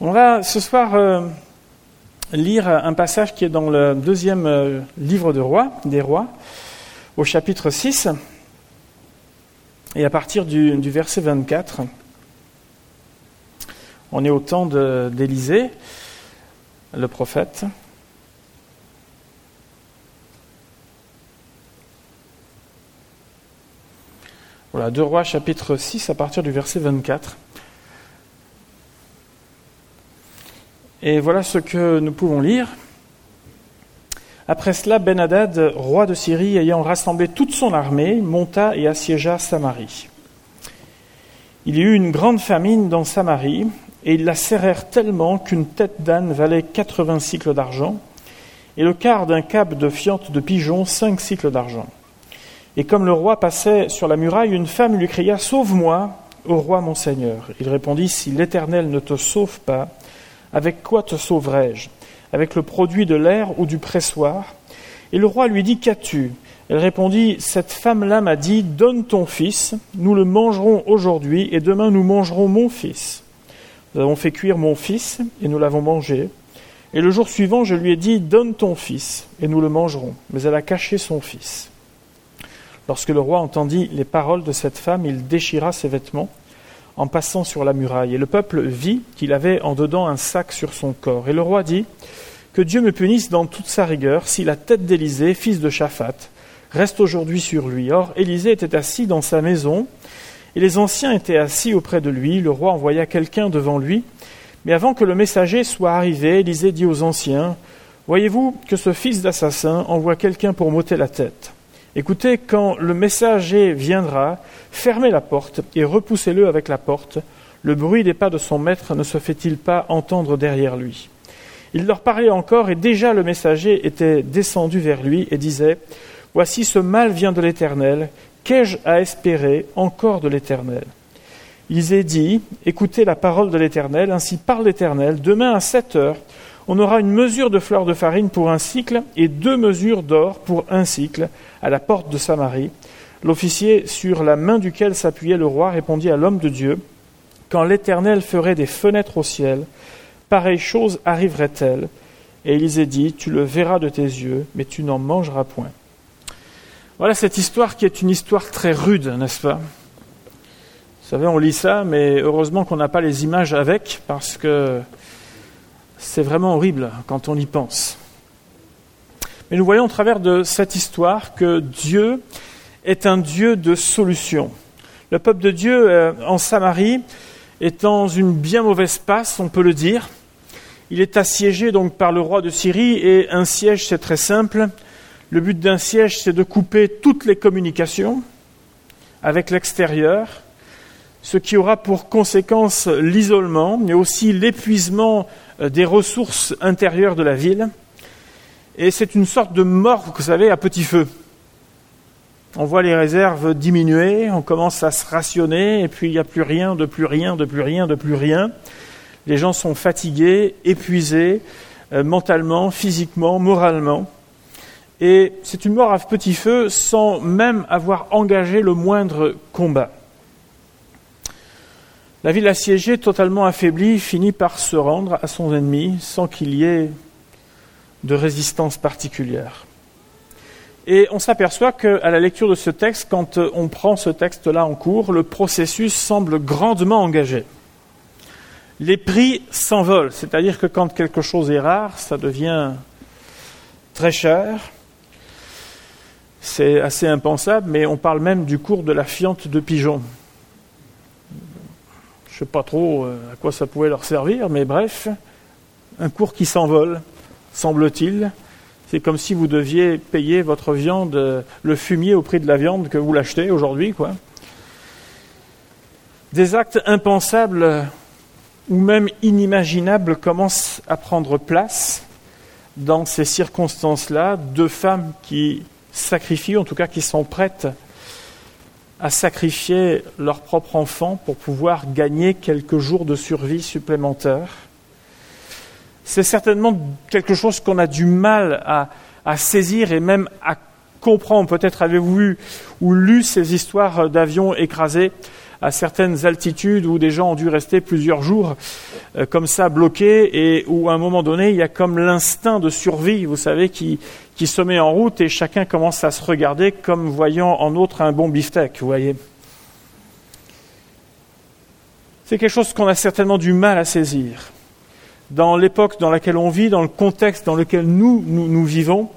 On va ce soir euh, lire un passage qui est dans le deuxième euh, livre de roi, des rois, au chapitre 6, et à partir du, verset 24. On est au temps d'Élisée, le prophète. Voilà, 2 rois chapitre 6 à partir du verset 24. Et voilà ce que nous pouvons lire. Après cela, Ben-Hadad, roi de Syrie, ayant rassemblé toute son armée, monta et assiégea Samarie. Il y eut une grande famine dans Samarie, et ils la serrèrent tellement qu'une tête d'âne valait quatre-vingts cycles d'argent, et le quart d'un cap de fiente de pigeon cinq cycles d'argent. Et comme le roi passait sur la muraille, une femme lui cria Sauve-moi, ô roi mon Seigneur. Il répondit Si l'Éternel ne te sauve pas, avec quoi te sauverai-je Avec le produit de l'air ou du pressoir? Et le roi lui dit Qu'as-tu? Elle répondit Cette femme-là m'a dit Donne ton fils, nous le mangerons aujourd'hui, et demain nous mangerons mon fils. Nous avons fait cuire mon fils, et nous l'avons mangé. Et le jour suivant, je lui ai dit Donne ton fils, et nous le mangerons. Mais elle a caché son fils. Lorsque le roi entendit les paroles de cette femme, il déchira ses vêtements en passant sur la muraille. Et le peuple vit qu'il avait en dedans un sac sur son corps. Et le roi dit Que Dieu me punisse dans toute sa rigueur si la tête d'Élisée, fils de Shaphat, reste aujourd'hui sur lui. Or, Élisée était assis dans sa maison, et les anciens étaient assis auprès de lui. Le roi envoya quelqu'un devant lui. Mais avant que le messager soit arrivé, Élisée dit aux anciens Voyez-vous que ce fils d'assassin envoie quelqu'un pour m'ôter la tête Écoutez, quand le messager viendra, fermez la porte et repoussez-le avec la porte. Le bruit des pas de son maître ne se fait-il pas entendre derrière lui? Il leur parlait encore, et déjà le messager était descendu vers lui et disait Voici ce mal vient de l'Éternel, qu'ai-je à espérer encore de l'Éternel? Ils aient dit Écoutez la parole de l'Éternel, ainsi parle l'Éternel, demain à sept heures, on aura une mesure de fleur de farine pour un cycle et deux mesures d'or pour un cycle à la porte de Samarie. L'officier sur la main duquel s'appuyait le roi répondit à l'homme de Dieu Quand l'Éternel ferait des fenêtres au ciel, pareille chose arriverait-elle? Et Élisée dit Tu le verras de tes yeux, mais tu n'en mangeras point. Voilà cette histoire qui est une histoire très rude, n'est-ce pas? Vous savez, on lit ça, mais heureusement qu'on n'a pas les images avec, parce que c'est vraiment horrible quand on y pense. Mais nous voyons au travers de cette histoire que Dieu est un Dieu de solution. Le peuple de Dieu euh, en Samarie est dans une bien mauvaise passe, on peut le dire. Il est assiégé donc par le roi de Syrie et un siège c'est très simple. Le but d'un siège c'est de couper toutes les communications avec l'extérieur, ce qui aura pour conséquence l'isolement, mais aussi l'épuisement euh, des ressources intérieures de la ville. Et c'est une sorte de mort, vous savez, à petit feu. On voit les réserves diminuer, on commence à se rationner, et puis il n'y a plus rien, de plus rien, de plus rien, de plus rien. Les gens sont fatigués, épuisés, euh, mentalement, physiquement, moralement. Et c'est une mort à petit feu sans même avoir engagé le moindre combat. La ville assiégée, totalement affaiblie, finit par se rendre à son ennemi sans qu'il y ait de résistance particulière. Et on s'aperçoit qu'à la lecture de ce texte, quand on prend ce texte-là en cours, le processus semble grandement engagé. Les prix s'envolent, c'est-à-dire que quand quelque chose est rare, ça devient très cher. C'est assez impensable, mais on parle même du cours de la fiente de pigeon. Je ne sais pas trop euh, à quoi ça pouvait leur servir, mais bref, un cours qui s'envole, semble-t-il. C'est comme si vous deviez payer votre viande, euh, le fumier au prix de la viande que vous l'achetez aujourd'hui, quoi. Des actes impensables ou même inimaginables commencent à prendre place dans ces circonstances-là. Deux femmes qui sacrifient, en tout cas qui sont prêtes à sacrifier leur propre enfant pour pouvoir gagner quelques jours de survie supplémentaires. C'est certainement quelque chose qu'on a du mal à, saisir et même à comprendre. Peut-être avez-vous vu ou lu ces histoires d'avions écrasés à certaines altitudes où des gens ont dû rester plusieurs jours euh, comme ça bloqués et où à un moment donné il y a comme l'instinct de survie, vous savez, qui, se met en route et chacun commence à se regarder comme voyant en autre un bon beefsteak, vous voyez. C'est quelque chose qu'on a certainement du mal à saisir. Dans l'époque dans laquelle on vit, dans le contexte dans lequel nous, nous, vivons,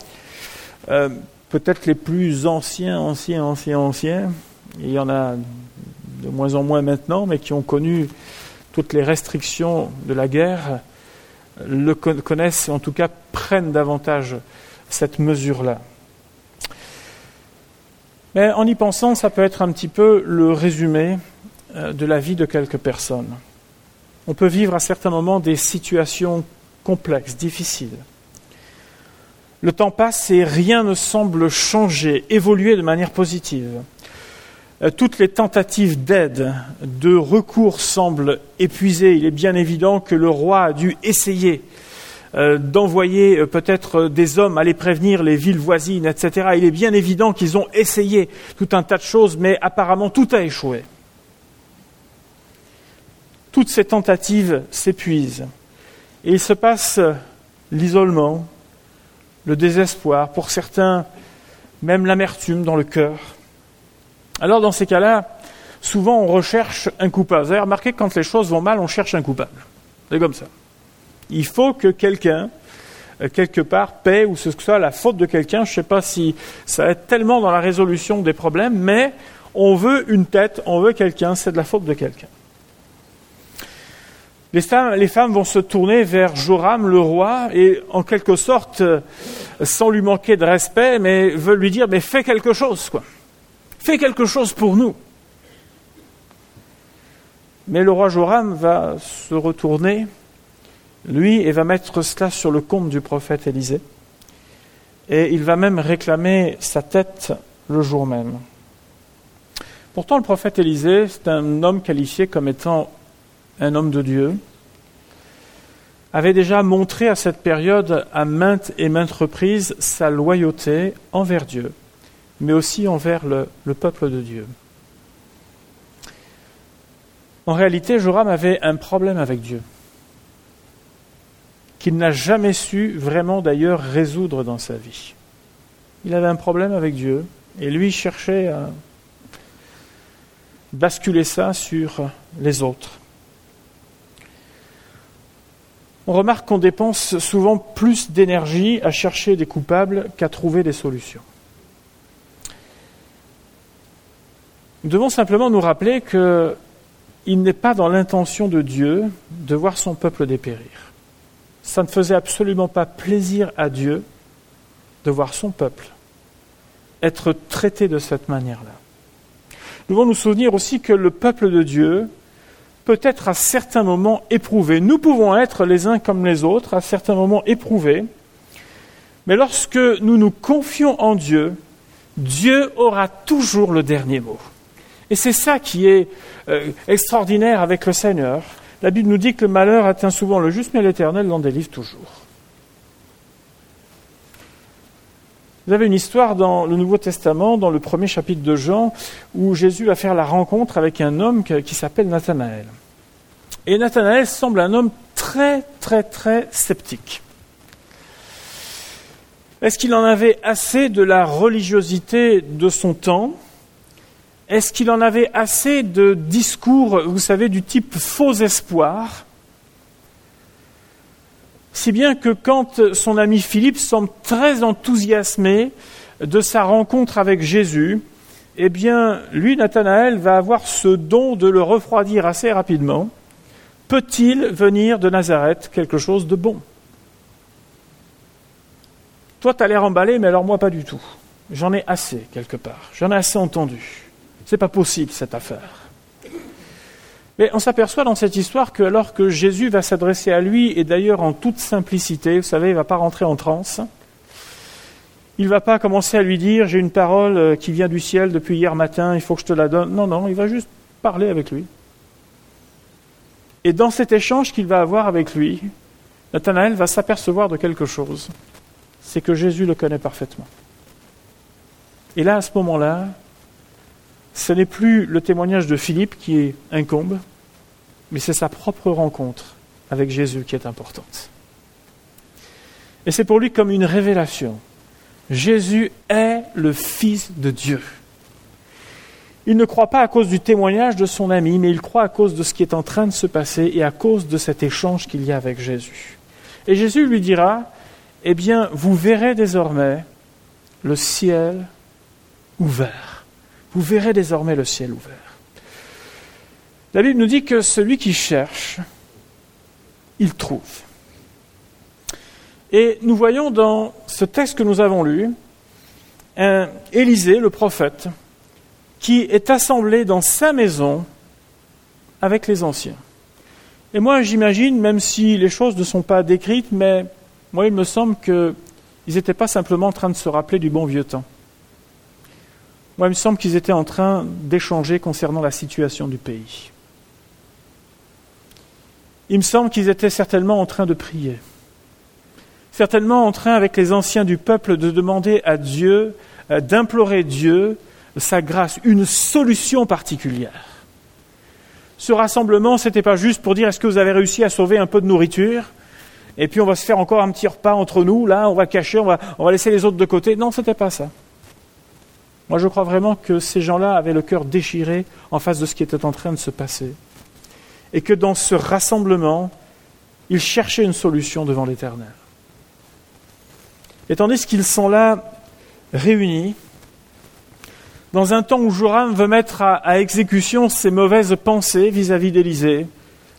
euh, peut-être les plus anciens, anciens, anciens, anciens, il y en a de moins en moins maintenant, mais qui ont connu toutes les restrictions de la guerre, le connaissent, en tout cas prennent davantage cette mesure-là. Mais en y pensant, ça peut être un petit peu le résumé euh, de la vie de quelques personnes. On peut vivre à certains moments des situations complexes, difficiles. Le temps passe et rien ne semble changer, évoluer de manière positive. Euh, toutes les tentatives d'aide, de recours semblent épuisées. Il est bien évident que le roi a dû essayer euh, d'envoyer euh, peut-être des hommes aller prévenir les villes voisines, etc. Il est bien évident qu'ils ont essayé tout un tas de choses, mais apparemment tout a échoué. Toutes ces tentatives s'épuisent. Et il se passe l'isolement, le désespoir, pour certains même l'amertume dans le cœur. Alors dans ces cas-là, souvent on recherche un coupable. Vous avez remarqué que quand les choses vont mal, on cherche un coupable. C'est comme ça. Il faut que quelqu'un, euh, quelque part, paie ou ce soit la faute de quelqu'un. Je ne sais pas si ça aide tellement dans la résolution des problèmes, mais on veut une tête, on veut quelqu'un, c'est de la faute de quelqu'un. Les femmes, vont se tourner vers Joram, le roi, et en quelque sorte, euh, sans lui manquer de respect, mais veulent lui dire, mais fais quelque chose, quoi. Fais quelque chose pour nous. Mais le roi Joram va se retourner, lui, et va mettre cela sur le compte du prophète Élisée. Et il va même réclamer sa tête le jour même. Pourtant, le prophète Élisée, c'est un homme qualifié comme étant un homme de Dieu, avait déjà montré à cette période à maintes et maintes reprises sa loyauté envers Dieu, mais aussi envers le, peuple de Dieu. En réalité, Joram avait un problème avec Dieu, qu'il n'a jamais su vraiment d'ailleurs résoudre dans sa vie. Il avait un problème avec Dieu, et lui cherchait à basculer ça sur les autres on remarque qu'on dépense souvent plus d'énergie à chercher des coupables qu'à trouver des solutions. Nous devons simplement nous rappeler qu'il n'est pas dans l'intention de Dieu de voir son peuple dépérir. Ça ne faisait absolument pas plaisir à Dieu de voir son peuple être traité de cette manière-là. Nous devons nous souvenir aussi que le peuple de Dieu peut-être à certains moments éprouvé. Nous pouvons être les uns comme les autres à certains moments éprouvés, mais lorsque nous nous confions en Dieu, Dieu aura toujours le dernier mot. Et c'est ça qui est euh, extraordinaire avec le Seigneur. La Bible nous dit que le malheur atteint souvent le juste, mais l'Éternel l'en délivre toujours. Vous avez une histoire dans le Nouveau Testament, dans le premier chapitre de Jean, où Jésus va faire la rencontre avec un homme qui s'appelle Nathanaël. Et Nathanaël semble un homme très, très, très sceptique. Est-ce qu'il en avait assez de la religiosité de son temps? Est-ce qu'il en avait assez de discours, vous savez, du type faux espoir si bien que quand son ami Philippe semble très enthousiasmé de sa rencontre avec Jésus, eh bien, lui, Nathanaël, va avoir ce don de le refroidir assez rapidement. Peut-il venir de Nazareth quelque chose de bon? Toi, tu as l'air emballé, mais alors moi, pas du tout. J'en ai assez, quelque part. J'en ai assez entendu. C'est pas possible, cette affaire. Mais on s'aperçoit dans cette histoire que alors que Jésus va s'adresser à lui, et d'ailleurs en toute simplicité, vous savez, il ne va pas rentrer en transe, il ne va pas commencer à lui dire j'ai une parole euh, qui vient du ciel depuis hier matin, il faut que je te la donne. Non, non, il va juste parler avec lui. Et dans cet échange qu'il va avoir avec lui, Nathanaël va s'apercevoir de quelque chose. C'est que Jésus le connaît parfaitement. Et là, à ce moment-là, ce n'est plus le témoignage de Philippe qui incombe, mais c'est sa propre rencontre avec Jésus qui est importante. Et c'est pour lui comme une révélation. Jésus est le Fils de Dieu. Il ne croit pas à cause du témoignage de son ami, mais il croit à cause de ce qui est en train de se passer et à cause de cet échange qu'il y a avec Jésus. Et Jésus lui dira, eh bien, vous verrez désormais le ciel ouvert. Vous verrez désormais le ciel ouvert. La Bible nous dit que celui qui cherche, il trouve. Et nous voyons dans ce texte que nous avons lu, Élisée, le prophète, qui est assemblé dans sa maison avec les anciens. Et moi, j'imagine, même si les choses ne sont pas décrites, mais moi, il me semble qu'ils n'étaient pas simplement en train de se rappeler du bon vieux temps. Il me semble qu'ils étaient en train d'échanger concernant la situation du pays. Il me semble qu'ils étaient certainement en train de prier. Certainement en train, avec les anciens du peuple, de demander à Dieu, euh, d'implorer Dieu sa grâce, une solution particulière. Ce rassemblement, ce n'était pas juste pour dire est-ce que vous avez réussi à sauver un peu de nourriture? Et puis on va se faire encore un petit repas entre nous, là, on va cacher, on va laisser les autres de côté. Non, ce n'était pas ça. Moi, je crois vraiment que ces gens-là avaient le cœur déchiré en face de ce qui était en train de se passer. Et que dans ce rassemblement, ils cherchaient une solution devant l'Éternel. Et tandis qu'ils sont là, réunis, dans un temps où Joram veut mettre à, exécution ses mauvaises pensées vis-à-vis d'Élysée,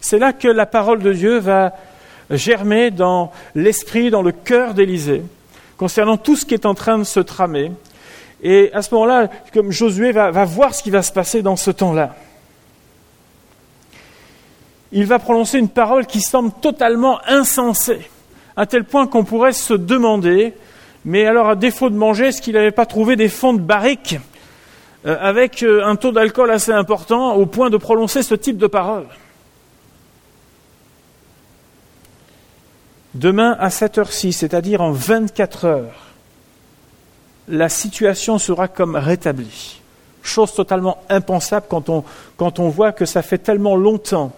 c'est là que la parole de Dieu va germer dans l'esprit, dans le cœur d'Élysée, concernant tout ce qui est en train de se tramer. Et à ce moment-là, comme Josué va, voir ce qui va se passer dans ce temps-là, il va prononcer une parole qui semble totalement insensée, à tel point qu'on pourrait se demander, mais alors à défaut de manger, est-ce qu'il n'avait pas trouvé des fonds de barriques euh, avec euh, un taux d'alcool assez important au point de prononcer ce type de parole? Demain à cette heure-ci, c'est-à-dire en 24 heures, la situation sera comme rétablie. Chose totalement impensable quand on, voit que ça fait tellement longtemps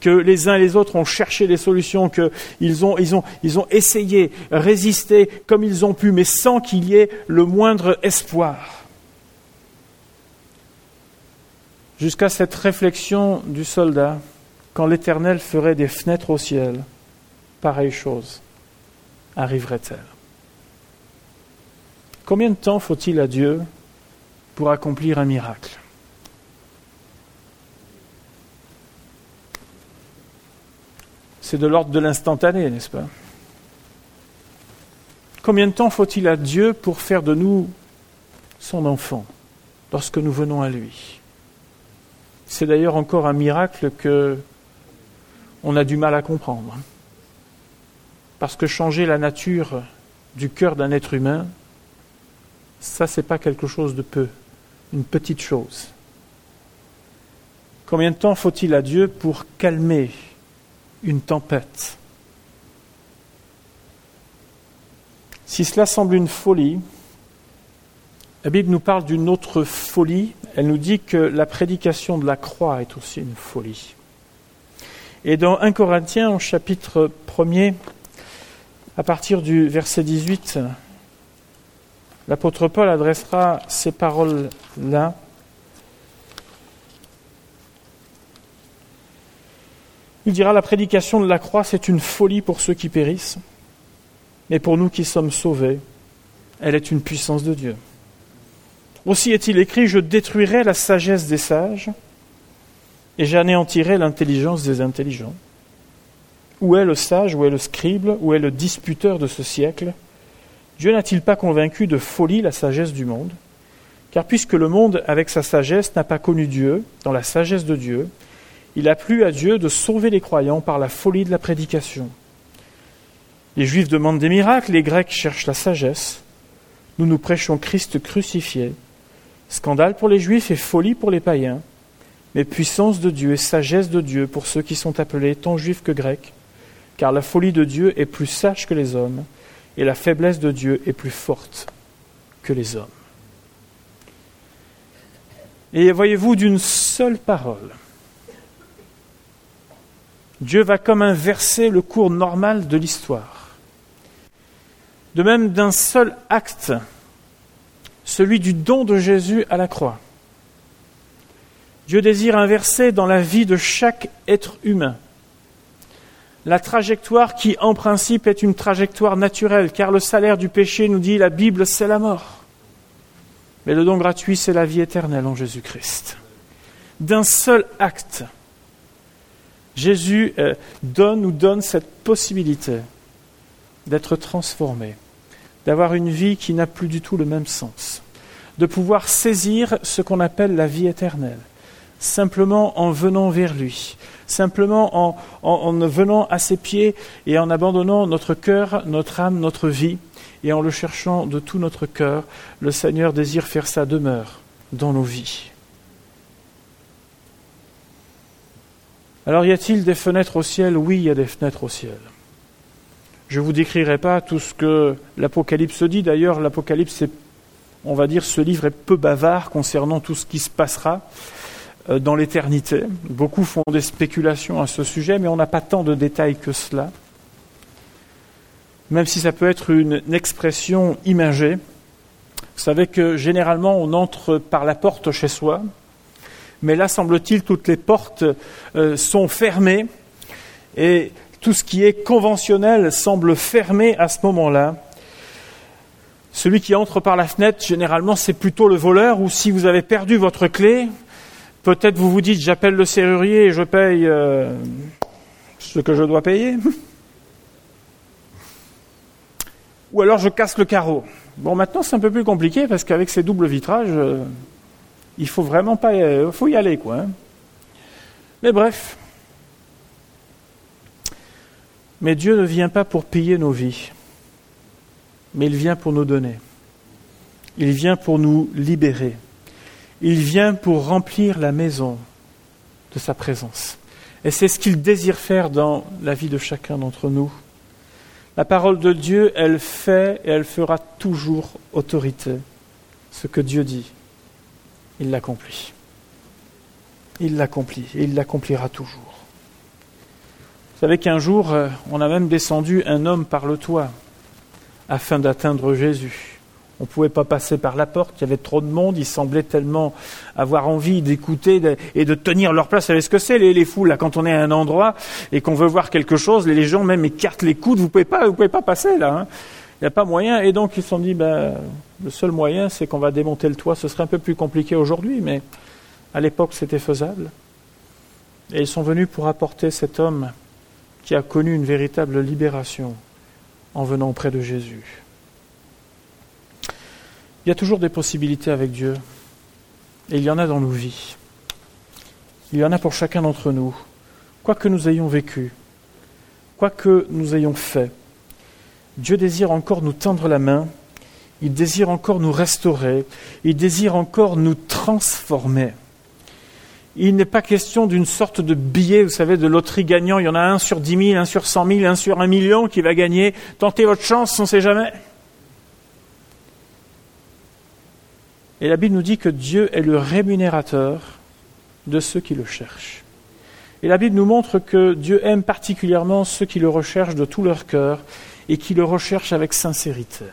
que les uns et les autres ont cherché des solutions, qu'ils ont, ont essayé, résisté comme ils ont pu, mais sans qu'il y ait le moindre espoir. jusqu'à cette réflexion du soldat, quand l'Éternel ferait des fenêtres au ciel, pareille chose arriverait-elle. Combien de temps faut-il à Dieu pour accomplir un miracle? C'est de l'ordre de l'instantané, n'est-ce pas? Combien de temps faut-il à Dieu pour faire de nous son enfant lorsque nous venons à lui? C'est d'ailleurs encore un miracle que on a du mal à comprendre. Parce que changer la nature du cœur d'un être humain, ça c'est pas quelque chose de peu, une petite chose. Combien de temps faut-il à Dieu pour calmer une tempête? Si cela semble une folie, la Bible nous parle d'une autre folie. Elle nous dit que la prédication de la croix est aussi une folie. Et dans 1 Corinthiens, au chapitre 1er, à partir du verset 18, l'apôtre Paul adressera ces paroles-là. Il dira la prédication de la croix, c'est une folie pour ceux qui périssent, mais pour nous qui sommes sauvés, elle est une puissance de Dieu. Aussi est-il écrit, je détruirai la sagesse des sages et j'anéantirai l'intelligence des intelligents. Où est le sage, où est le scribe, où est le disputeur de ce siècle? Dieu n'a-t-il pas convaincu de folie la sagesse du monde? Car puisque le monde, avec sa sagesse, n'a pas connu Dieu, dans la sagesse de Dieu, il a plu à Dieu de sauver les croyants par la folie de la prédication. Les Juifs demandent des miracles, les Grecs cherchent la sagesse. Nous nous prêchons Christ crucifié, Scandale pour les Juifs et folie pour les païens, mais puissance de Dieu et sagesse de Dieu pour ceux qui sont appelés tant juifs que grecs, car la folie de Dieu est plus sage que les hommes, et la faiblesse de Dieu est plus forte que les hommes. Et voyez-vous, d'une seule parole, Dieu va comme inverser le cours normal de l'histoire. De même d'un seul acte, celui du don de Jésus à la croix. Dieu désire inverser dans la vie de chaque être humain la trajectoire qui en principe est une trajectoire naturelle, car le salaire du péché, nous dit la Bible, c'est la mort. Mais le don gratuit, c'est la vie éternelle en Jésus-Christ. D'un seul acte, Jésus euh, donne ou donne cette possibilité d'être transformé, d'avoir une vie qui n'a plus du tout le même sens, de pouvoir saisir ce qu'on appelle la vie éternelle, simplement en venant vers lui, simplement en, en, venant à ses pieds et en abandonnant notre cœur, notre âme, notre vie, et en le cherchant de tout notre cœur, le Seigneur désire faire sa demeure dans nos vies. Alors y a-t-il des fenêtres au ciel? Oui, il y a des fenêtres au ciel. Je ne vous décrirai pas tout ce que l'Apocalypse dit. D'ailleurs, l'Apocalypse, on va dire, ce livre est peu bavard concernant tout ce qui se passera dans l'éternité. Beaucoup font des spéculations à ce sujet, mais on n'a pas tant de détails que cela. Même si ça peut être une expression imagée. Vous savez que généralement on entre par la porte chez soi, mais là, semble-t-il, toutes les portes euh, sont fermées et tout ce qui est conventionnel semble fermé à ce moment-là. Celui qui entre par la fenêtre, généralement, c'est plutôt le voleur, ou si vous avez perdu votre clé, peut-être vous vous dites, j'appelle le serrurier et je paye euh, ce que je dois payer. ou alors je casse le carreau. Bon, maintenant c'est un peu plus compliqué parce qu'avec ces doubles vitrages, euh, il faut vraiment pas, faut y aller, quoi. Hein. Mais bref. Mais Dieu ne vient pas pour payer nos vies, mais il vient pour nous donner. Il vient pour nous libérer. Il vient pour remplir la maison de sa présence. Et c'est ce qu'il désire faire dans la vie de chacun d'entre nous. La parole de Dieu, elle fait et elle fera toujours autorité ce que Dieu dit il l'accomplit. Il l'accomplit et il l'accomplira toujours. Vous savez qu'un jour, euh, on a même descendu un homme par le toit afin d'atteindre Jésus. On ne pouvait pas passer par la porte, il y avait trop de monde, ils semblaient tellement avoir envie d'écouter et de tenir leur place. Vous savez ce que c'est, les, foules, là, quand on est à un endroit et qu'on veut voir quelque chose, les gens même écartent les coudes, vous ne pouvez, pas, pas passer là. Hein. Il n'y a pas moyen. Et donc ils se sont dit, ben, le seul moyen, c'est qu'on va démonter le toit. Ce serait un peu plus compliqué aujourd'hui, mais à l'époque, c'était faisable. Et ils sont venus pour apporter cet homme qui a connu une véritable libération en venant auprès de Jésus. Il y a toujours des possibilités avec Dieu, et il y en a dans nos vies. Il y en a pour chacun d'entre nous, quoi que nous ayons vécu, quoi que nous ayons fait. Dieu désire encore nous tendre la main, il désire encore nous restaurer, il désire encore nous transformer. Il n'est pas question d'une sorte de billet, vous savez, de loterie gagnant. Il y en a un sur dix mille, un sur cent mille, un sur un million qui va gagner. Tentez votre chance, on ne sait jamais. Et la Bible nous dit que Dieu est le rémunérateur de ceux qui le cherchent. Et la Bible nous montre que Dieu aime particulièrement ceux qui le recherchent de tout leur cœur et qui le recherche avec sincérité.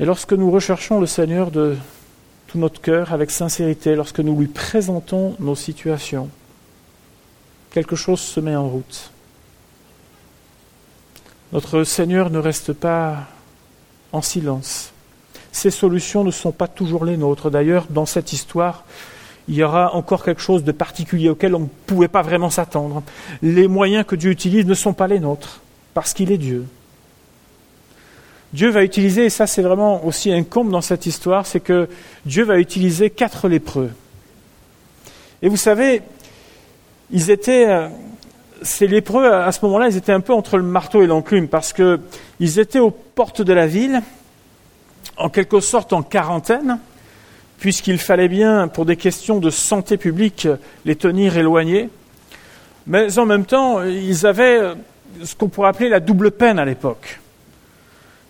Et lorsque nous recherchons le Seigneur de tout notre cœur, avec sincérité, lorsque nous lui présentons nos situations, quelque chose se met en route. Notre Seigneur ne reste pas en silence. Ses solutions ne sont pas toujours les nôtres. D'ailleurs, dans cette histoire, il y aura encore quelque chose de particulier auquel on ne pouvait pas vraiment s'attendre. Les moyens que Dieu utilise ne sont pas les nôtres, parce qu'il est Dieu. Dieu va utiliser, et ça c'est vraiment aussi un comble dans cette histoire, c'est que Dieu va utiliser quatre lépreux. Et vous savez, ils étaient, euh, ces lépreux, à ce moment-là, ils étaient un peu entre le marteau et l'enclume, parce qu'ils étaient aux portes de la ville, en quelque sorte en quarantaine, puisqu'il fallait bien, pour des questions de santé publique, les tenir éloignés. Mais en même temps, ils avaient ce qu'on pourrait appeler la double peine à l'époque.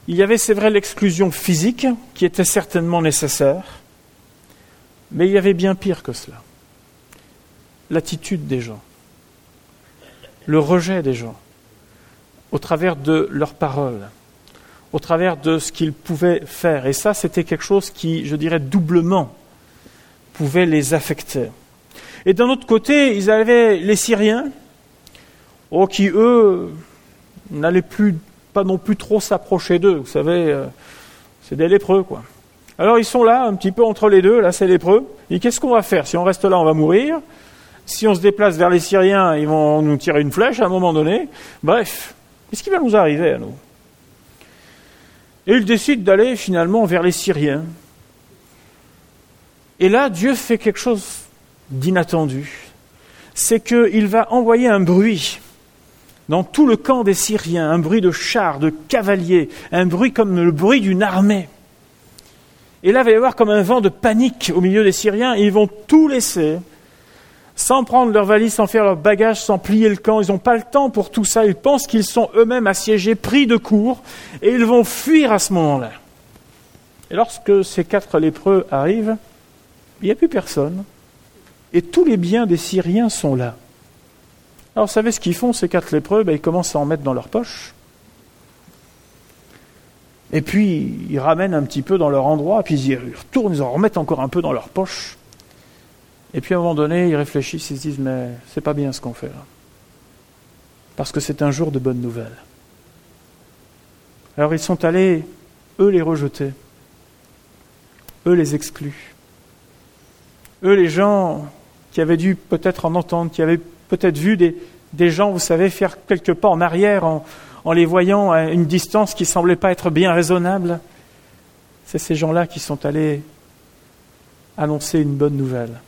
Il y avait, c'est vrai, l'exclusion physique qui était certainement nécessaire, mais il y avait bien pire que cela. L'attitude des gens, le rejet des gens, au travers de leurs paroles, au travers de ce qu'ils pouvaient faire. Et ça, c'était quelque chose qui, je dirais, doublement pouvait les affecter. Et d'un autre côté, ils avaient les Syriens, oh, qui, eux, n'allaient plus, pas non plus trop s'approcher d'eux. Vous savez, euh, c'est des lépreux, quoi. Alors ils sont là, un petit peu entre les deux, là c'est lépreux. Et qu'est-ce qu'on va faire? Si on reste là, on va mourir. Si on se déplace vers les Syriens, ils vont nous tirer une flèche à un moment donné. Bref, qu'est-ce qui va nous arriver à nous? Et ils décident d'aller finalement vers les Syriens. Et là, Dieu fait quelque chose d'inattendu. C'est qu'il va envoyer un bruit dans tout le camp des Syriens, un bruit de chars, de cavaliers, un bruit comme le bruit d'une armée. Et là, il va y avoir comme un vent de panique au milieu des Syriens, et ils vont tout laisser, sans prendre leurs valises, sans faire leurs bagages, sans plier le camp. Ils n'ont pas le temps pour tout ça. Ils pensent qu'ils sont eux-mêmes assiégés, pris de court, et ils vont fuir à ce moment-là. Et lorsque ces quatre lépreux arrivent, il n'y a plus personne. Et tous les biens des Syriens sont là. Alors, vous savez ce qu'ils font, ces quatre lépreux? Ben, Ils commencent à en mettre dans leur poche. Et puis, ils ramènent un petit peu dans leur endroit, puis ils retournent, ils en remettent encore un peu dans leur poche. Et puis, à un moment donné, ils réfléchissent, ils se disent Mais c'est pas bien ce qu'on fait là. Parce que c'est un jour de bonnes nouvelles. Alors, ils sont allés, eux, les rejeter. Eux, les exclus eux, les gens qui avaient dû peut-être en entendre, qui avaient peut-être vu des, des, gens, vous savez, faire quelques pas en arrière en, en les voyant à une distance qui ne semblait pas être bien raisonnable, c'est ces gens-là qui sont allés annoncer une bonne nouvelle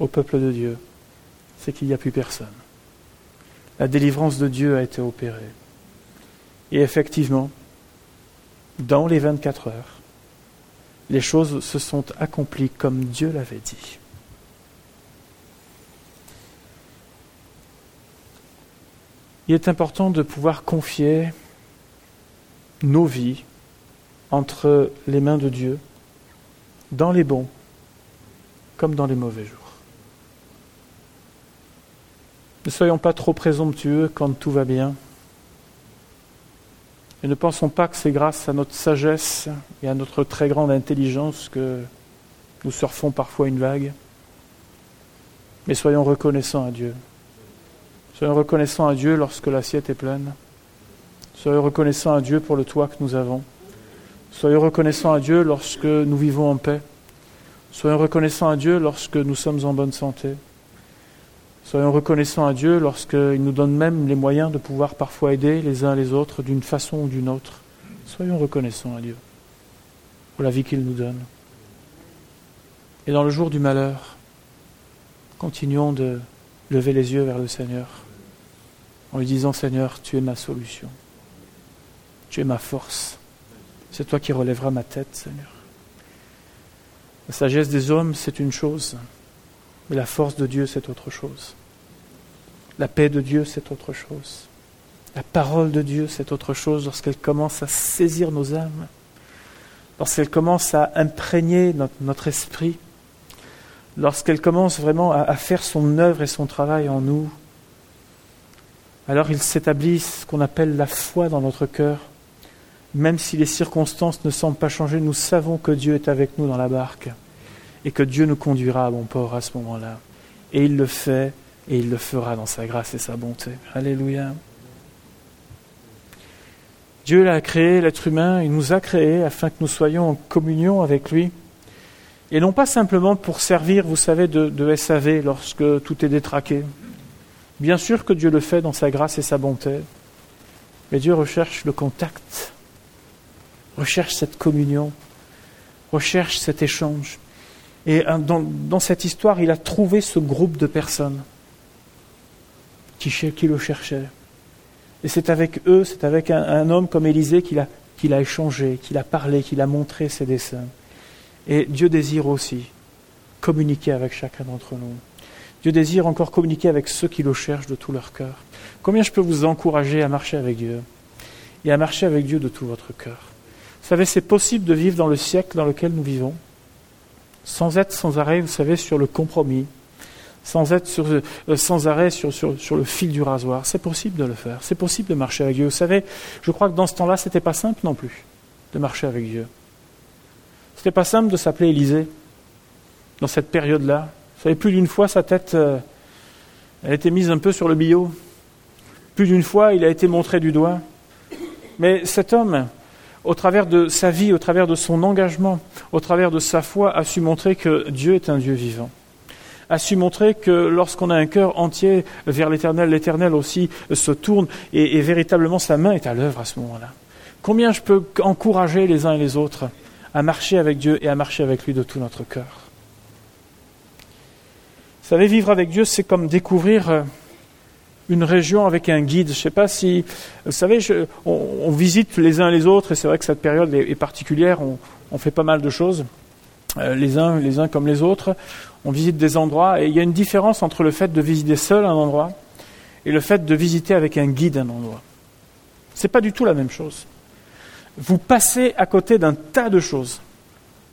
au peuple de Dieu, c'est qu'il n'y a plus personne. La délivrance de Dieu a été opérée. Et effectivement, dans les 24 heures, les choses se sont accomplies comme Dieu l'avait dit. Il est important de pouvoir confier nos vies entre les mains de Dieu, dans les bons comme dans les mauvais jours. Ne soyons pas trop présomptueux quand tout va bien. Et ne pensons pas que c'est grâce à notre sagesse et à notre très grande intelligence que nous surfons parfois une vague. Mais soyons reconnaissants à Dieu. Soyons reconnaissants à Dieu lorsque l'assiette est pleine. Soyons reconnaissants à Dieu pour le toit que nous avons. Soyons reconnaissants à Dieu lorsque nous vivons en paix. Soyons reconnaissants à Dieu lorsque nous sommes en bonne santé. Soyons reconnaissants à Dieu lorsqu'il nous donne même les moyens de pouvoir parfois aider les uns les autres d'une façon ou d'une autre. Soyons reconnaissants à Dieu pour la vie qu'il nous donne. Et dans le jour du malheur, continuons de lever les yeux vers le Seigneur en lui disant Seigneur, tu es ma solution, tu es ma force, c'est toi qui relèveras ma tête, Seigneur. La sagesse des hommes, c'est une chose, mais la force de Dieu, c'est autre chose. La paix de Dieu, c'est autre chose. La parole de Dieu, c'est autre chose lorsqu'elle commence à saisir nos âmes, lorsqu'elle commence à imprégner notre, esprit, lorsqu'elle commence vraiment à, à, faire son œuvre et son travail en nous. Alors il s'établit ce qu'on appelle la foi dans notre cœur. Même si les circonstances ne semblent pas changer, nous savons que Dieu est avec nous dans la barque et que Dieu nous conduira à bon port à ce moment-là. Et il le fait et il le fera dans sa grâce et sa bonté. Alléluia. Dieu l'a créé, l'être humain, il nous a créés afin que nous soyons en communion avec lui. Et non pas simplement pour servir, vous savez, de, de SAV lorsque tout est détraqué. Bien sûr que Dieu le fait dans sa grâce et sa bonté, mais Dieu recherche le contact, recherche cette communion, recherche cet échange. Et dans, dans cette histoire, il a trouvé ce groupe de personnes qui, le cherchait. Et c'est avec eux, c'est avec un, homme comme Élisée qu'il a, qu'il a échangé, qu'il a parlé, qu'il a montré ses dessins. Et Dieu désire aussi communiquer avec chacun d'entre nous. Dieu désire encore communiquer avec ceux qui le cherchent de tout leur cœur. Combien je peux vous encourager à marcher avec Dieu et à marcher avec Dieu de tout votre cœur? Vous savez, c'est possible de vivre dans le siècle dans lequel nous vivons, sans être sans arrêt, vous savez, sur le compromis, sans être euh, sans arrêt sur, sur, le fil du rasoir. C'est possible de le faire, c'est possible de marcher avec Dieu. Vous savez, je crois que dans ce temps-là, ce n'était pas simple non plus de marcher avec Dieu. Ce n'était pas simple de s'appeler Élisée dans cette période-là. Vous savez, plus d'une fois, sa tête, euh, elle était mise un peu sur le billot. Plus d'une fois, il a été montré du doigt. Mais cet homme, au travers de sa vie, au travers de son engagement, au travers de sa foi, a su montrer que Dieu est un Dieu vivant a su montrer que lorsqu'on a un cœur entier vers l'éternel, l'éternel aussi se tourne et, véritablement sa main est à l'œuvre à ce moment-là. Combien je peux encourager les uns et les autres à marcher avec Dieu et à marcher avec lui de tout notre cœur? Vous savez, vivre avec Dieu, c'est comme découvrir euh, une région avec un guide. Je ne sais pas si, vous savez, on, visite les uns les autres, et c'est vrai que cette période est, particulière, on, fait pas mal de choses, euh, les uns, les uns comme les autres. On visite des endroits, et il y a une différence entre le fait de visiter seul un endroit et le fait de visiter avec un guide un endroit. Ce n'est pas du tout la même chose. Vous passez à côté d'un tas de choses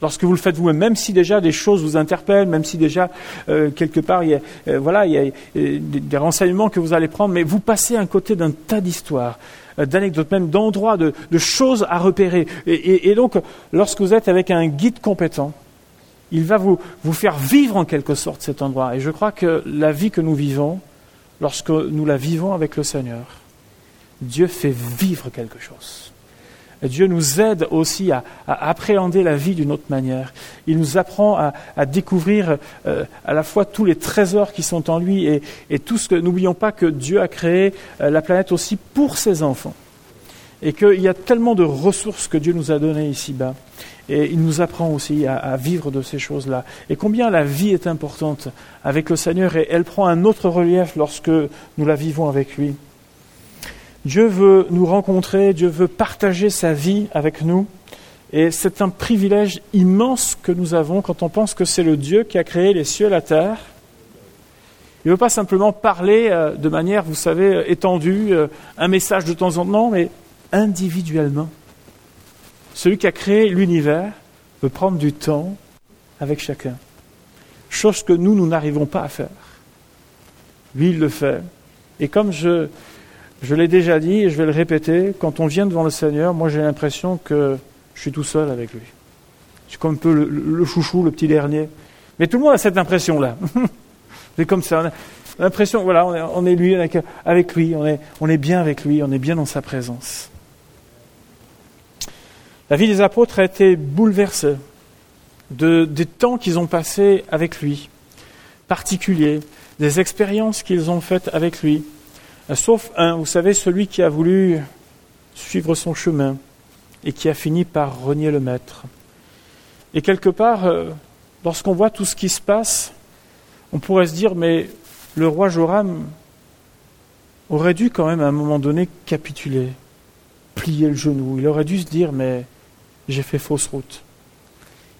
lorsque vous le faites vous-même, même si déjà des choses vous interpellent, même si déjà euh, quelque part il y a, euh, voilà, il y a euh, des, renseignements que vous allez prendre, mais vous passez à côté d'un tas d'histoires, d'anecdotes, même d'endroits, de, choses à repérer. Et, donc, lorsque vous êtes avec un guide compétent, il va vous, vous faire vivre en quelque sorte cet endroit. Et je crois que la vie que nous vivons, lorsque nous la vivons avec le Seigneur, Dieu fait vivre quelque chose. Dieu nous aide aussi à, appréhender la vie d'une autre manière. Il nous apprend à, découvrir euh, à la fois tous les trésors qui sont en lui et, tout ce que. N'oublions pas que Dieu a créé euh, la planète aussi pour ses enfants. Et qu'il y a tellement de ressources que Dieu nous a données ici-bas. Et il nous apprend aussi à, à vivre de ces choses-là. Et combien la vie est importante avec le Seigneur et elle prend un autre relief lorsque nous la vivons avec lui. Dieu veut nous rencontrer, Dieu veut partager sa vie avec nous. Et c'est un privilège immense que nous avons quand on pense que c'est le Dieu qui a créé les cieux et la terre. Il ne veut pas simplement parler euh, de manière, vous savez, étendue, euh, un message de temps en temps, mais individuellement. Celui qui a créé l'univers veut prendre du temps avec chacun. Chose que nous, nous n'arrivons pas à faire. Lui, il le fait. Et comme je, je l'ai déjà dit et je vais le répéter, quand on vient devant le Seigneur, moi j'ai l'impression que je suis tout seul avec lui. Je suis comme un peu le, chouchou, le petit dernier. Mais tout le monde a cette impression-là. C'est comme ça. L'impression, voilà, on est, lui avec, lui, on est, est bien avec lui, on est bien dans sa présence. La vie des apôtres a été bouleversée de, des temps qu'ils ont passés avec lui, particuliers, des expériences qu'ils ont faites avec lui, sauf un, vous savez, celui qui a voulu suivre son chemin et qui a fini par renier le maître. Et quelque part, euh, lorsqu'on voit tout ce qui se passe, on pourrait se dire, mais le roi Joram aurait dû quand même à un moment donné capituler, plier le genou. Il aurait dû se dire, mais j'ai fait fausse route.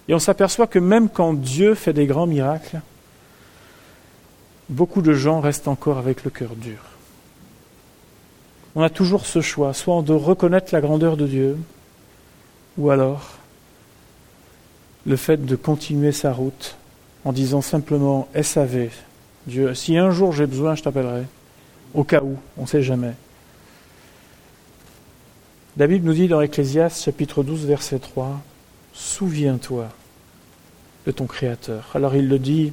Et on s'aperçoit que même quand Dieu fait des grands miracles, beaucoup de gens restent encore avec le cœur dur on a toujours ce choix, soit de reconnaître la grandeur de Dieu, ou alors le fait de continuer sa route en disant simplement SAV, Dieu, si un jour j'ai besoin, je t'appellerai, au cas où, on ne sait jamais. La Bible nous dit dans Ecclésiaste chapitre 12 verset 3, Souviens-toi de ton Créateur. Alors il le dit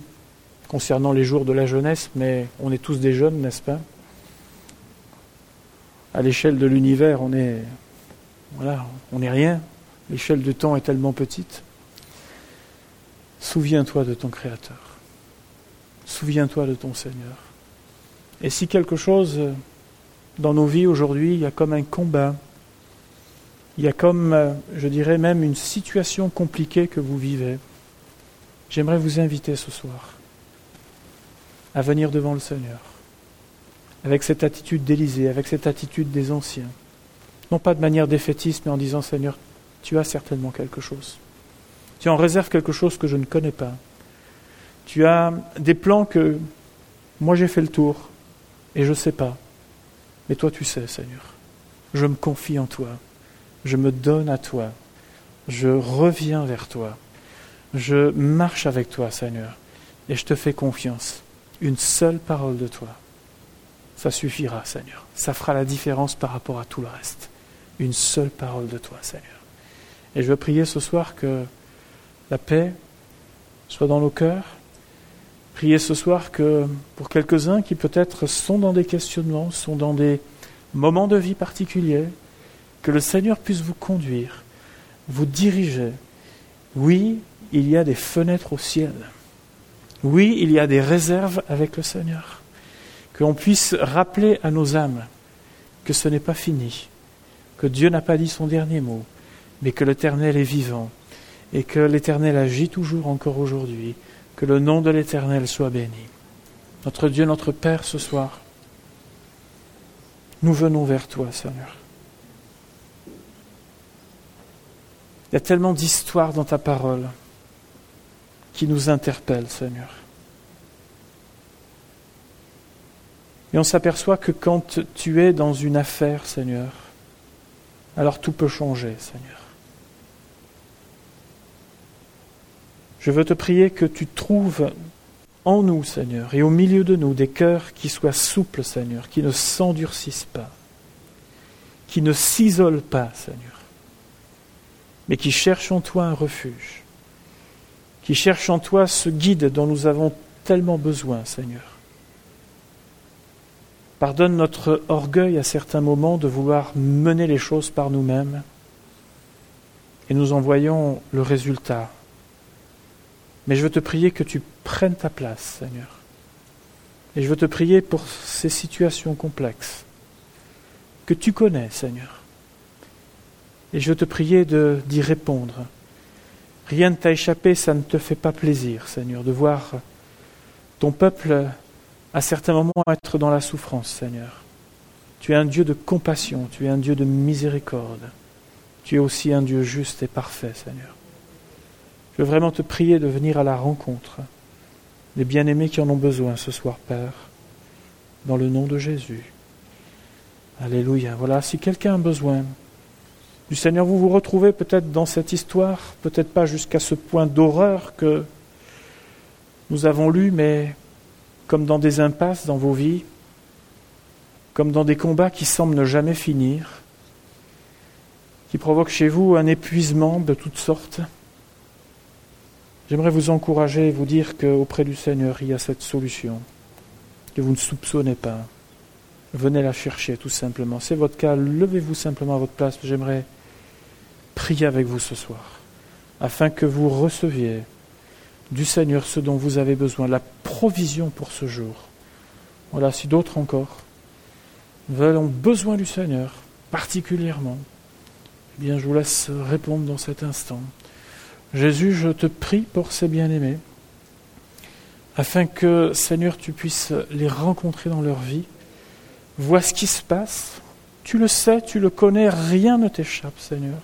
concernant les jours de la jeunesse, mais on est tous des jeunes, n'est-ce pas? À l'échelle de l'univers, on est, voilà, on n'est rien. L'échelle du temps est tellement petite. Souviens-toi de ton Créateur. Souviens-toi de ton Seigneur. Et si quelque chose dans nos vies aujourd'hui, il y a comme un combat, il y a comme, je dirais même, une situation compliquée que vous vivez, j'aimerais vous inviter ce soir à venir devant le Seigneur avec cette attitude d'Élysée, avec cette attitude des anciens. Non pas de manière défaitiste, mais en disant Seigneur, tu as certainement quelque chose. Tu en réserves quelque chose que je ne connais pas. Tu as des plans que moi j'ai fait le tour et je ne sais pas. Mais toi tu sais, Seigneur. je me confie en toi, je me donne à toi, je reviens vers toi, je marche avec toi, Seigneur, et je te fais confiance. Une seule parole de toi, ça suffira, Seigneur. Ça fera la différence par rapport à tout le reste. Une seule parole de toi, Seigneur. Et je veux prier ce soir que la paix soit dans nos cœurs. Prier ce soir que pour quelques-uns qui peut-être sont dans des questionnements, sont dans des moments de vie particuliers, que le Seigneur puisse vous conduire, vous diriger. Oui, il y a des fenêtres au ciel. Oui, il y a des réserves avec le Seigneur. Qu'on puisse rappeler à nos âmes que ce n'est pas fini, que Dieu n'a pas dit son dernier mot, mais que l'Éternel est vivant et que l'Éternel agit toujours encore aujourd'hui. Que le nom de l'Éternel soit béni. Notre Dieu, notre Père, ce soir, nous venons vers toi, Seigneur. Il y a tellement d'histoires dans ta parole qui nous interpellent, Seigneur. Et on s'aperçoit que quand tu es dans une affaire, Seigneur, alors tout peut changer, Seigneur. Je veux te prier que tu trouves en nous, Seigneur, et au milieu de nous des cœurs qui soient souples, Seigneur, qui ne s'endurcissent pas, qui ne s'isolent pas, Seigneur, mais qui cherchent en toi un refuge, qui cherchent en toi ce guide dont nous avons tellement besoin, Seigneur. Pardonne notre orgueil à certains moments de vouloir mener les choses par nous-mêmes, et nous en voyons le résultat mais je veux te prier que tu prennes ta place, Seigneur. Et je veux te prier pour ces situations complexes que tu connais, Seigneur. Et je veux te prier d'y répondre. Rien ne t'a échappé, ça ne te fait pas plaisir, Seigneur, de voir ton peuple à certains moments être dans la souffrance, Seigneur. Tu es un Dieu de compassion, tu es un Dieu de miséricorde. Tu es aussi un Dieu juste et parfait, Seigneur. Je veux vraiment te prier de venir à la rencontre des bien-aimés qui en ont besoin ce soir, Père, dans le nom de Jésus. Alléluia. Voilà, si quelqu'un a besoin du Seigneur, vous vous retrouvez peut-être dans cette histoire, peut-être pas jusqu'à ce point d'horreur que nous avons lu, mais comme dans des impasses dans vos vies, comme dans des combats qui semblent ne jamais finir, qui provoquent chez vous un épuisement de toutes sortes. J'aimerais vous encourager et vous dire qu'auprès du Seigneur, il y a cette solution que vous ne soupçonnez pas. Venez la chercher tout simplement. C'est votre cas, levez-vous simplement à votre place. J'aimerais prier avec vous ce soir, afin que vous receviez du Seigneur ce dont vous avez besoin, la provision pour ce jour. Voilà, si d'autres encore veulent, ont besoin du Seigneur, particulièrement, eh bien je vous laisse répondre dans cet instant. Jésus, je te prie pour ces bien-aimés, afin que, Seigneur, tu puisses les rencontrer dans leur vie. Vois ce qui se passe. Tu le sais, tu le connais, rien ne t'échappe, Seigneur.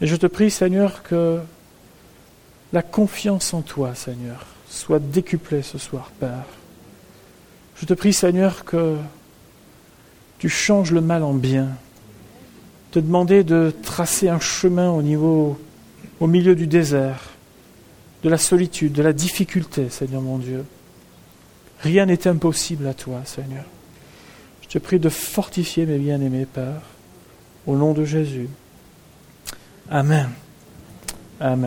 Et je te prie, Seigneur, que la confiance en toi, Seigneur, soit décuplée ce soir, Père. Je te prie, Seigneur, que tu changes le mal en bien. Te demander de tracer un chemin au niveau au milieu du désert, de la solitude, de la difficulté, Seigneur mon Dieu. Rien n'est impossible à toi, Seigneur. Je te prie de fortifier mes bien-aimés, Père, au nom de Jésus. Amen. Amen.